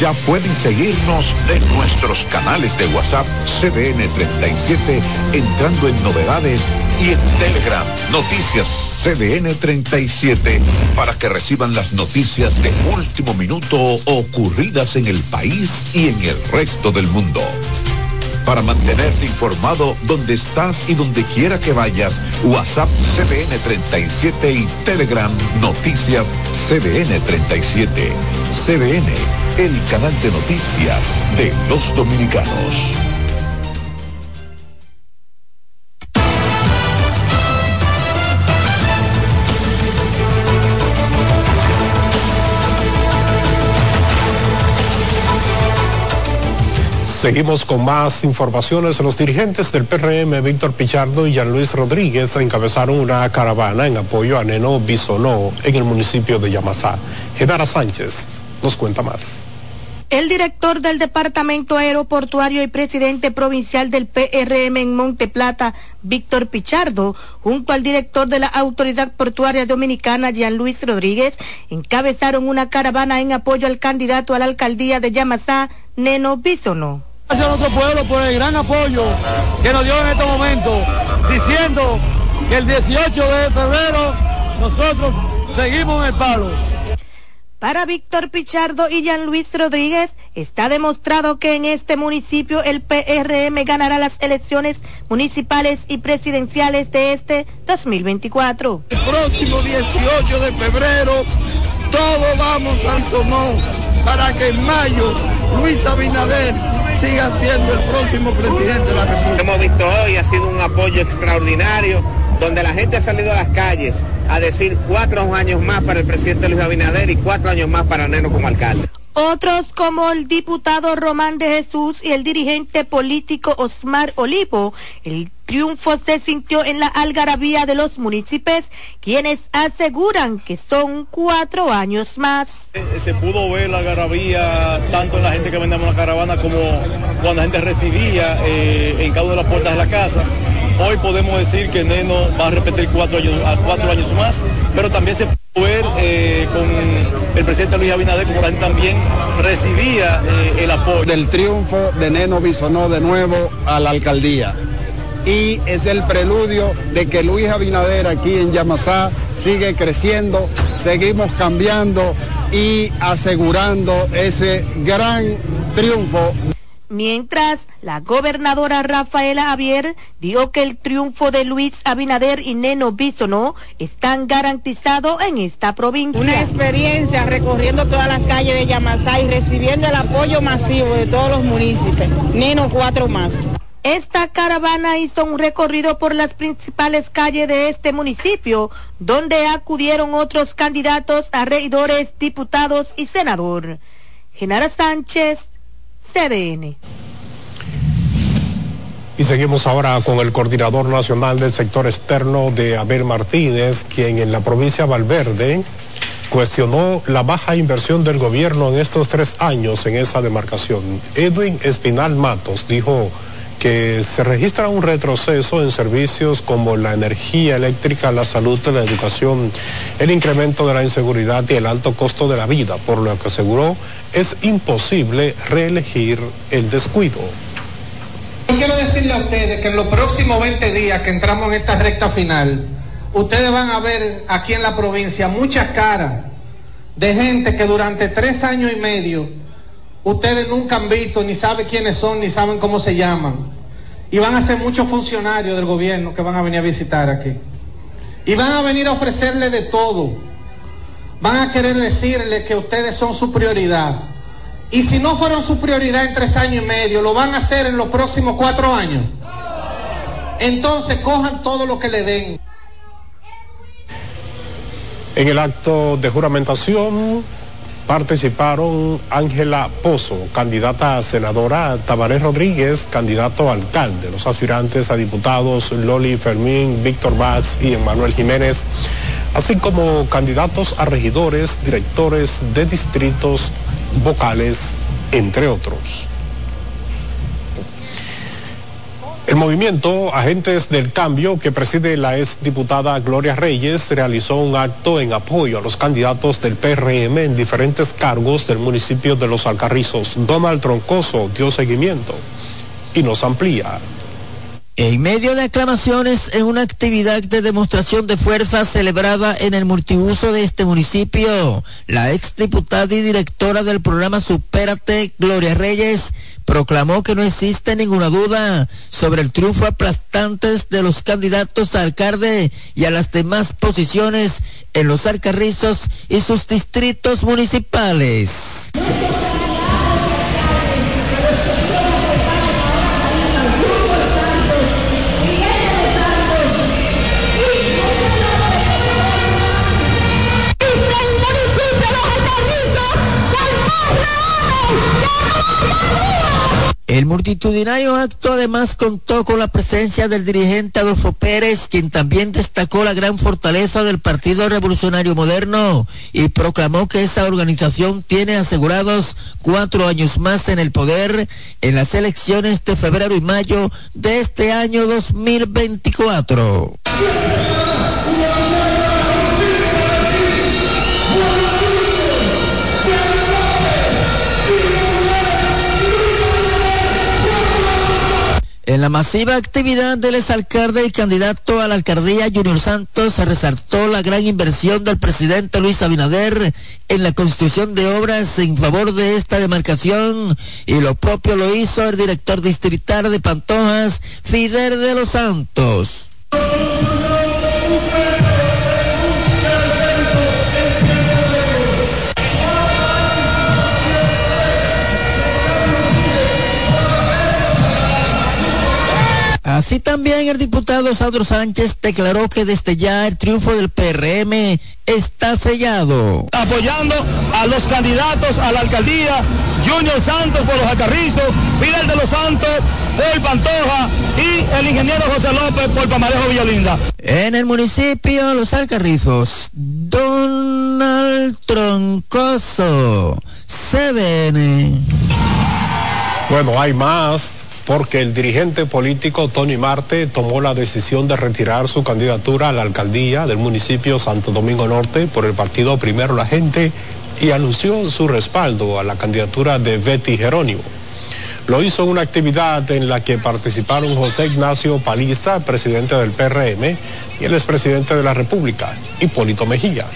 Ya pueden seguirnos en nuestros canales de WhatsApp CDN 37, entrando en novedades y en Telegram, noticias CDN 37, para que reciban las noticias de último minuto ocurridas en el país y en el resto del mundo. Para mantenerte informado donde estás y donde quiera que vayas, WhatsApp CDN 37 y Telegram Noticias CDN 37. CDN, el canal de noticias de los dominicanos. Seguimos con más informaciones. Los dirigentes del PRM, Víctor Pichardo y Jean Luis Rodríguez, encabezaron una caravana en apoyo a Neno Bisonó en el municipio de Yamasá. Genara Sánchez nos cuenta más. El director del Departamento Aeroportuario y presidente provincial del PRM en Monte Plata, Víctor Pichardo, junto al director de la Autoridad Portuaria Dominicana, Jean Luis Rodríguez, encabezaron una caravana en apoyo al candidato a la alcaldía de Yamasá, Neno Bisono. Gracias a nuestro pueblo por el gran apoyo que nos dio en este momento, diciendo que el 18 de febrero nosotros seguimos en el palo. Para Víctor Pichardo y Jean Luis Rodríguez, está demostrado que en este municipio el PRM ganará las elecciones municipales y presidenciales de este 2024. El próximo 18 de febrero, todos vamos al Sonó para que en mayo Luis Abinader siga siendo el próximo presidente de la República. Hemos visto hoy, ha sido un apoyo extraordinario, donde la gente ha salido a las calles a decir cuatro años más para el presidente Luis Abinader y cuatro años más para Neno como alcalde. Otros como el diputado Román de Jesús y el dirigente político Osmar Olivo, el triunfo se sintió en la algarabía de los municipios, quienes aseguran que son cuatro años más. Se pudo ver la algarabía tanto en la gente que vendemos la caravana como cuando la gente recibía eh, en cada una de las puertas de la casa. Hoy podemos decir que Neno va a repetir cuatro años, más, pero también se pudo ver eh, con el presidente Luis Abinader como también recibía eh, el apoyo. Del triunfo de Neno Bisonó de nuevo a la alcaldía y es el preludio de que Luis Abinader aquí en Yamasá sigue creciendo, seguimos cambiando y asegurando ese gran triunfo. Mientras, la gobernadora Rafaela Javier dijo que el triunfo de Luis Abinader y Neno Bisono están garantizados en esta provincia. Una experiencia recorriendo todas las calles de Yamasá y recibiendo el apoyo masivo de todos los municipios. Neno cuatro más. Esta caravana hizo un recorrido por las principales calles de este municipio, donde acudieron otros candidatos a regidores, diputados y senador. Genara Sánchez, CDN. Y seguimos ahora con el coordinador nacional del sector externo de Abel Martínez, quien en la provincia de Valverde cuestionó la baja inversión del gobierno en estos tres años en esa demarcación. Edwin Espinal Matos dijo que se registra un retroceso en servicios como la energía eléctrica, la salud, la educación, el incremento de la inseguridad y el alto costo de la vida, por lo que aseguró es imposible reelegir el descuido. Yo quiero decirle a ustedes que en los próximos 20 días que entramos en esta recta final, ustedes van a ver aquí en la provincia muchas caras de gente que durante tres años y medio ustedes nunca han visto, ni saben quiénes son, ni saben cómo se llaman. Y van a ser muchos funcionarios del gobierno que van a venir a visitar aquí. Y van a venir a ofrecerle de todo. Van a querer decirle que ustedes son su prioridad. Y si no fueron su prioridad en tres años y medio, lo van a hacer en los próximos cuatro años. Entonces cojan todo lo que le den. En el acto de juramentación participaron Ángela Pozo, candidata a senadora, Tabaré Rodríguez, candidato a alcalde, los aspirantes a diputados Loli Fermín, Víctor Batz y Emanuel Jiménez, así como candidatos a regidores, directores de distritos, vocales, entre otros. El movimiento Agentes del Cambio, que preside la ex diputada Gloria Reyes, realizó un acto en apoyo a los candidatos del PRM en diferentes cargos del municipio de Los Alcarrizos. Donald Troncoso dio seguimiento y nos amplía. En medio de aclamaciones en una actividad de demostración de fuerza celebrada en el multiuso de este municipio, la exdiputada y directora del programa Supérate, Gloria Reyes, proclamó que no existe ninguna duda sobre el triunfo aplastante de los candidatos a alcalde y a las demás posiciones en los Alcarrizos y sus distritos municipales. El multitudinario acto además contó con la presencia del dirigente Adolfo Pérez, quien también destacó la gran fortaleza del Partido Revolucionario Moderno y proclamó que esa organización tiene asegurados cuatro años más en el poder en las elecciones de febrero y mayo de este año 2024. En la masiva actividad del exalcalde y candidato a la alcaldía Junior Santos se resaltó la gran inversión del presidente Luis Abinader en la construcción de obras en favor de esta demarcación y lo propio lo hizo el director distrital de Pantojas, Fidel de los Santos. Así también el diputado Sandro Sánchez declaró que desde ya el triunfo del PRM está sellado. Apoyando a los candidatos a la alcaldía, Junior Santos por los Acarrizos, Fidel de los Santos por Pantoja y el ingeniero José López por Pamarejo Villalinda. En el municipio Los Alcarrizos, Donald Troncoso, CDN. Bueno, hay más porque el dirigente político Tony Marte tomó la decisión de retirar su candidatura a la alcaldía del municipio Santo Domingo Norte por el partido Primero la Gente y anunció su respaldo a la candidatura de Betty Jerónimo. Lo hizo en una actividad en la que participaron José Ignacio Paliza, presidente del PRM, y el expresidente de la República, Hipólito Mejía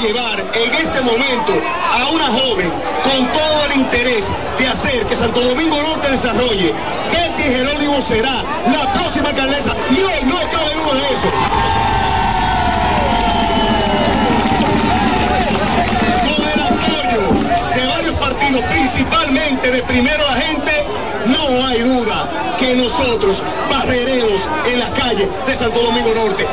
llevar en este momento a una joven con todo el interés de hacer que Santo Domingo Norte desarrolle. Betty Jerónimo será la próxima alcaldesa y hoy no cabe duda de eso. Con el apoyo de varios partidos, principalmente de Primero la Gente, no hay duda que nosotros barreremos en las calles de Santo Domingo Norte.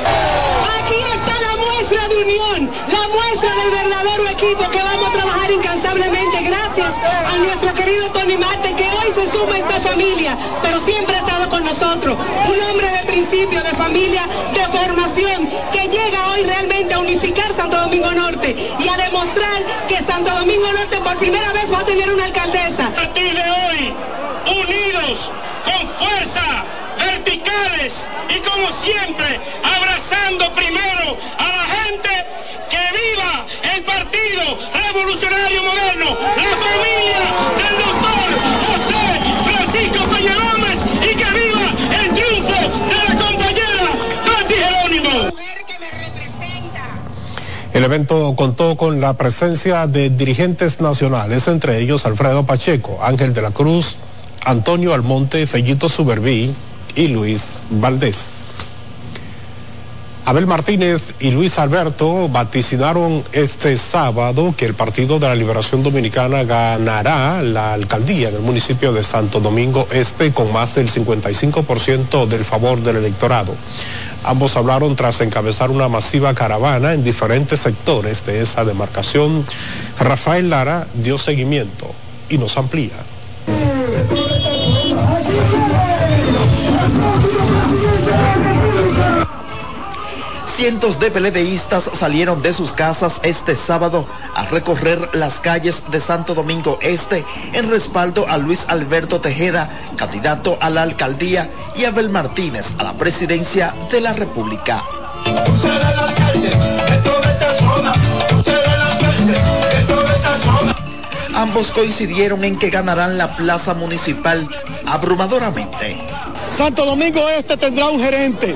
Verdadero equipo que vamos a trabajar incansablemente gracias a nuestro querido Tony Marte que hoy se suma a esta familia, pero siempre ha estado con nosotros. Un hombre de principio, de familia, de formación, que llega hoy realmente a unificar Santo Domingo Norte y a demostrar que Santo Domingo Norte por primera vez va a tener una alcaldesa. A partir de hoy, unidos, con fuerza, verticales y como siempre, abrazando primero a la gente que viva el Partido La familia del doctor José Francisco Peña Gómez y que viva el triunfo de la compañera. El evento contó con la presencia de dirigentes nacionales, entre ellos Alfredo Pacheco, Ángel de la Cruz, Antonio Almonte, Fellito Suberví y Luis Valdés. Abel Martínez y Luis Alberto vaticinaron este sábado que el Partido de la Liberación Dominicana ganará la alcaldía en el municipio de Santo Domingo Este con más del 55% del favor del electorado. Ambos hablaron tras encabezar una masiva caravana en diferentes sectores de esa demarcación. Rafael Lara dio seguimiento y nos amplía. Cientos de peledeístas salieron de sus casas este sábado a recorrer las calles de Santo Domingo Este en respaldo a Luis Alberto Tejeda, candidato a la alcaldía, y a Abel Martínez a la presidencia de la República. Ambos coincidieron en que ganarán la plaza municipal abrumadoramente. Santo Domingo Este tendrá un gerente.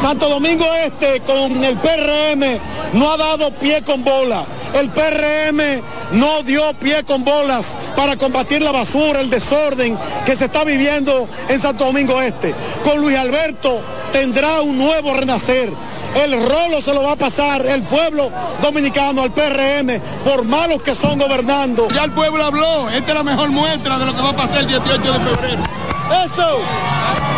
Santo Domingo Este con el PRM no ha dado pie con bola. El PRM no dio pie con bolas para combatir la basura, el desorden que se está viviendo en Santo Domingo Este. Con Luis Alberto tendrá un nuevo renacer. El rolo se lo va a pasar el pueblo dominicano al PRM por malos que son gobernando. Ya el pueblo habló, esta es la mejor muestra de lo que va a pasar el 18 de febrero. Eso.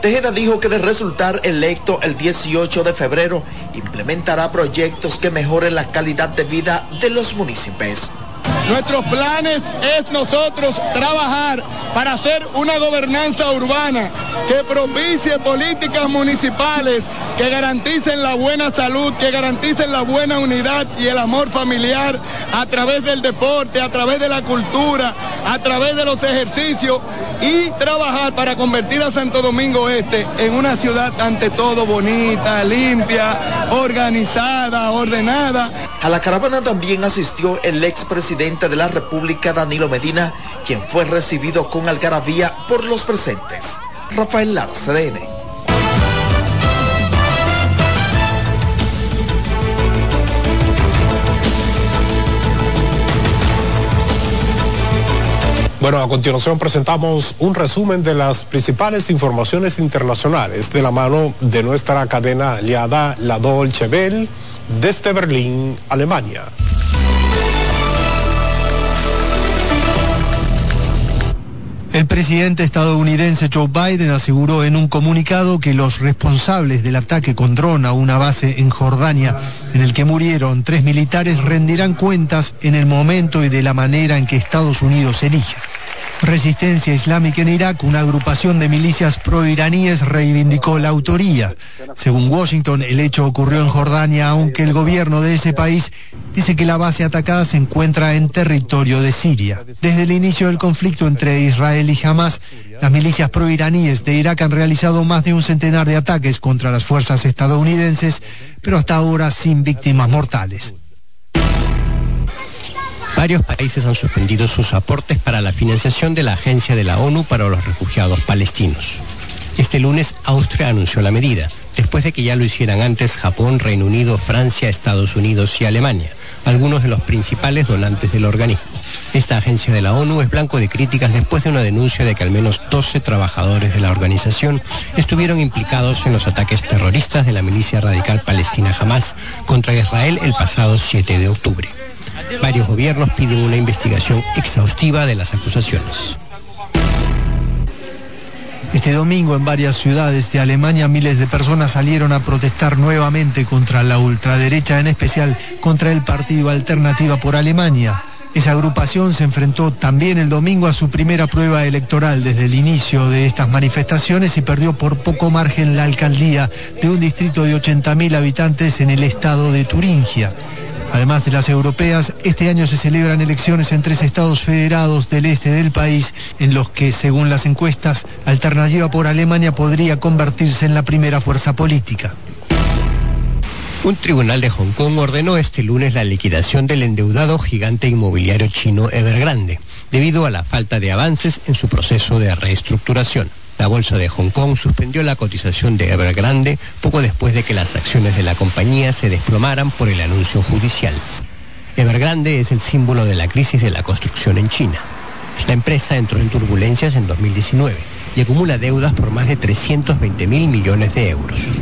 Tejeda dijo que de resultar electo el 18 de febrero, implementará proyectos que mejoren la calidad de vida de los municipios. Nuestros planes es nosotros trabajar para hacer una gobernanza urbana que propicie políticas municipales que garanticen la buena salud, que garanticen la buena unidad y el amor familiar a través del deporte, a través de la cultura, a través de los ejercicios y trabajar para convertir a Santo Domingo Este en una ciudad ante todo bonita, limpia, organizada, ordenada. A la caravana también asistió el expresidente de la República, Danilo Medina, quien fue recibido con algarabía por los presentes. Rafael Lara, CDN. Bueno, a continuación presentamos un resumen de las principales informaciones internacionales de la mano de nuestra cadena aliada La Dolce Bell desde Berlín, Alemania. El presidente estadounidense Joe Biden aseguró en un comunicado que los responsables del ataque con dron a una base en Jordania, en el que murieron tres militares, rendirán cuentas en el momento y de la manera en que Estados Unidos elija. Resistencia Islámica en Irak, una agrupación de milicias proiraníes reivindicó la autoría. Según Washington, el hecho ocurrió en Jordania, aunque el gobierno de ese país dice que la base atacada se encuentra en territorio de Siria. Desde el inicio del conflicto entre Israel y Hamas, las milicias proiraníes de Irak han realizado más de un centenar de ataques contra las fuerzas estadounidenses, pero hasta ahora sin víctimas mortales. Varios países han suspendido sus aportes para la financiación de la Agencia de la ONU para los Refugiados Palestinos. Este lunes Austria anunció la medida, después de que ya lo hicieran antes Japón, Reino Unido, Francia, Estados Unidos y Alemania, algunos de los principales donantes del organismo. Esta agencia de la ONU es blanco de críticas después de una denuncia de que al menos 12 trabajadores de la organización estuvieron implicados en los ataques terroristas de la milicia radical palestina Hamas contra Israel el pasado 7 de octubre. Varios gobiernos piden una investigación exhaustiva de las acusaciones. Este domingo en varias ciudades de Alemania miles de personas salieron a protestar nuevamente contra la ultraderecha, en especial contra el Partido Alternativa por Alemania. Esa agrupación se enfrentó también el domingo a su primera prueba electoral desde el inicio de estas manifestaciones y perdió por poco margen la alcaldía de un distrito de 80.000 habitantes en el estado de Turingia. Además de las europeas, este año se celebran elecciones en tres estados federados del este del país, en los que, según las encuestas, Alternativa por Alemania podría convertirse en la primera fuerza política. Un tribunal de Hong Kong ordenó este lunes la liquidación del endeudado gigante inmobiliario chino Evergrande, debido a la falta de avances en su proceso de reestructuración. La bolsa de Hong Kong suspendió la cotización de Evergrande poco después de que las acciones de la compañía se desplomaran por el anuncio judicial. Evergrande es el símbolo de la crisis de la construcción en China. La empresa entró en turbulencias en 2019 y acumula deudas por más de 320 mil millones de euros.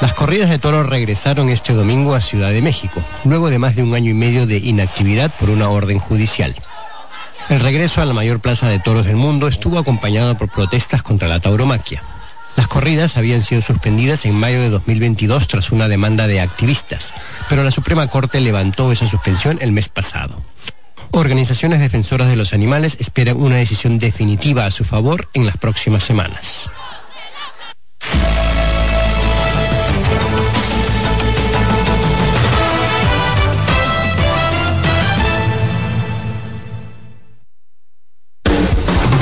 Las corridas de toros regresaron este domingo a Ciudad de México, luego de más de un año y medio de inactividad por una orden judicial. El regreso a la mayor plaza de toros del mundo estuvo acompañado por protestas contra la tauromaquia. Las corridas habían sido suspendidas en mayo de 2022 tras una demanda de activistas, pero la Suprema Corte levantó esa suspensión el mes pasado. Organizaciones defensoras de los animales esperan una decisión definitiva a su favor en las próximas semanas.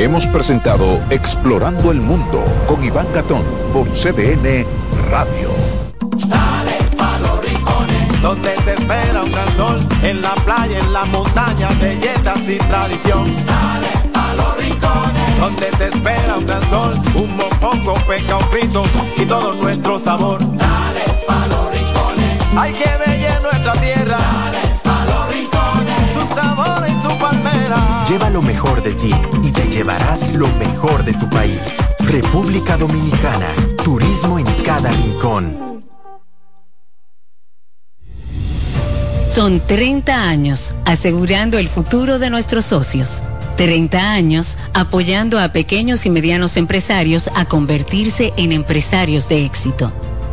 Hemos presentado Explorando el Mundo con Iván Gatón por CDN Radio. Dale pa los rincones, donde te espera un gran sol, en la playa, en la montaña, belletas y tradición. Dale pa los rincones, donde te espera un gran sol, un mopongo, peca, un pito y todo nuestro sabor. Dale pa los rincones, hay que ver nuestra tierra. Lleva lo mejor de ti y te llevarás lo mejor de tu país. República Dominicana, turismo en cada rincón. Son 30 años asegurando el futuro de nuestros socios. 30 años apoyando a pequeños y medianos empresarios a convertirse en empresarios de éxito.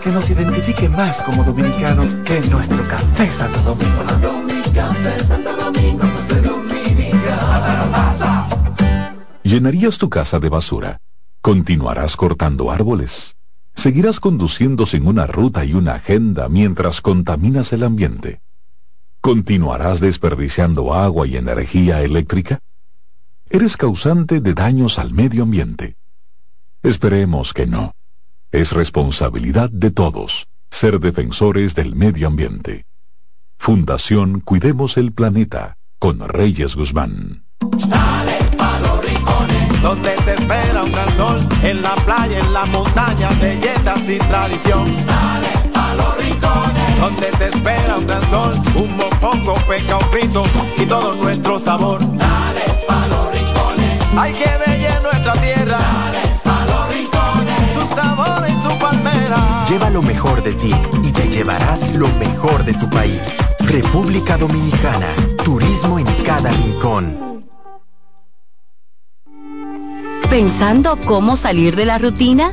que nos identifique más como dominicanos que nuestro café Santo Domingo. ¿Llenarías tu casa de basura? ¿Continuarás cortando árboles? ¿Seguirás conduciendo sin una ruta y una agenda mientras contaminas el ambiente? ¿Continuarás desperdiciando agua y energía eléctrica? Eres causante de daños al medio ambiente. Esperemos que no. Es responsabilidad de todos ser defensores del medio ambiente. Fundación Cuidemos el Planeta con Reyes Guzmán. Dale pa' los rincones, donde te espera un gran sol, en la playa, en la montaña, belletas y tradición. Dale pa' los rincones, donde te espera un gran sol, un mopongo, peca, un pito y todo nuestro sabor. Dale pa' los rincones, hay que ver nuestra tierra. Dale sabor y su palmera. Lleva lo mejor de ti y te llevarás lo mejor de tu país. República Dominicana, turismo en cada rincón. ¿Pensando cómo salir de la rutina?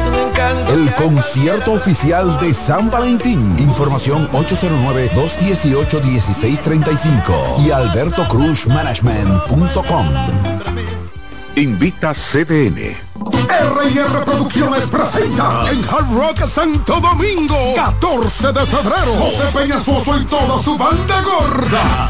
El concierto oficial de San Valentín. Información 809-218-1635 y albertocruzmanagement.com. Invita CDN. R&R Producciones presenta en Hard Rock Santo Domingo 14 de febrero José Peñasoso y toda su banda gorda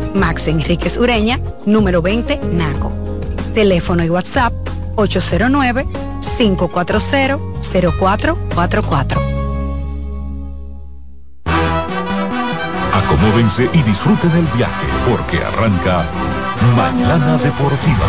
Max Enríquez Ureña, número 20, Naco. Teléfono y WhatsApp 809-540-0444. Acomódense y disfruten el viaje porque arranca Mañana Deportiva.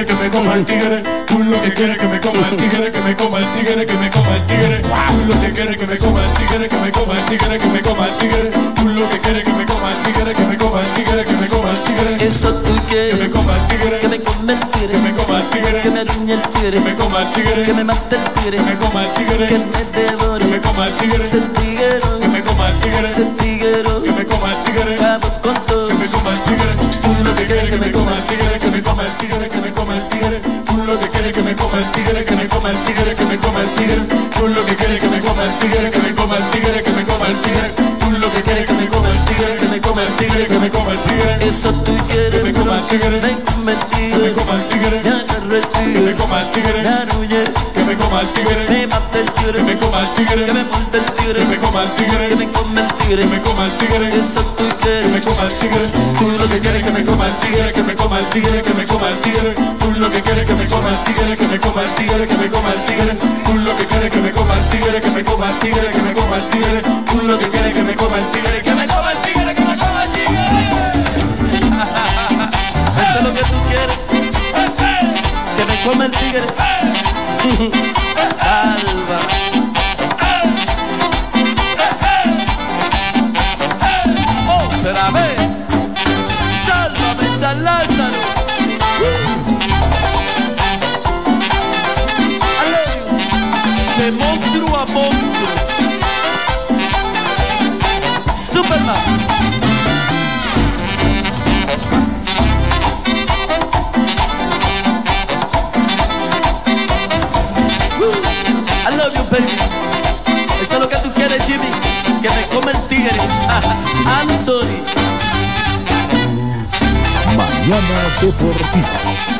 Tigre, que me coma el tigre. Culo que quiere que me coma el tigre, que me coma el tigre, que me coma el tigre. Culo que quiere que me coma el tigre, que me coma el tigre, que me coma el tigre. Culo que quiere que me coma el tigre, que me coma el tigre, que me coma el tigre. Eso tú quieres. Que me coma el tigre, que me coma el tigre, que me coma el tigre, que me ruñe el tigre, que me coma el tigre, que me mate el tigre, que me coma el tigre, que me devore, que me coma el tigre, ese tiguero, que me coma el tigre, ese tiguero, que me coma el tigre, vamos con todo, que me coma el tigre. Tú lo que quieres que me coma el tigre, que me coma el tigre, que coma el tigre, que me coma el tigre. Tú lo que quieres que me coma el tigre, que me coma el tigre, que me coma el tigre. Tú lo que quieres que me coma el tigre, que me coma el tigre, que me coma el tigre. Eso tú quieres que me coma el tigre, me coma el tigre, que me coma el tigre. Ya agarré el tigre, que me coma el tigre, ya que me coma el tigre, me mate el tigre, que me coma el tigre, que me muerde el tigre, que me coma el tigre, que me come el tigre, que me coma el tigre. Eso que me coma el tigre. Tú lo que quieres que me coma el tigre, que me coma el tigre, que me coma el tigre. Tú lo que quieres que me coma el tigre, que me coma el tigre, que me coma el tigre. Tú lo que quieres que me coma el tigre, que me coma el tigre, que me coma el tigre. Tú lo que quieres que me coma el tigre, que me coma el tigre, que me coma el tigre. Eso es lo que tú quieres. Que me coma el tigre. Alba. I love you, baby. Eso es lo que tú quieres, Jimmy. Que me come el tigre. I'm sorry. Mañana Deportiva.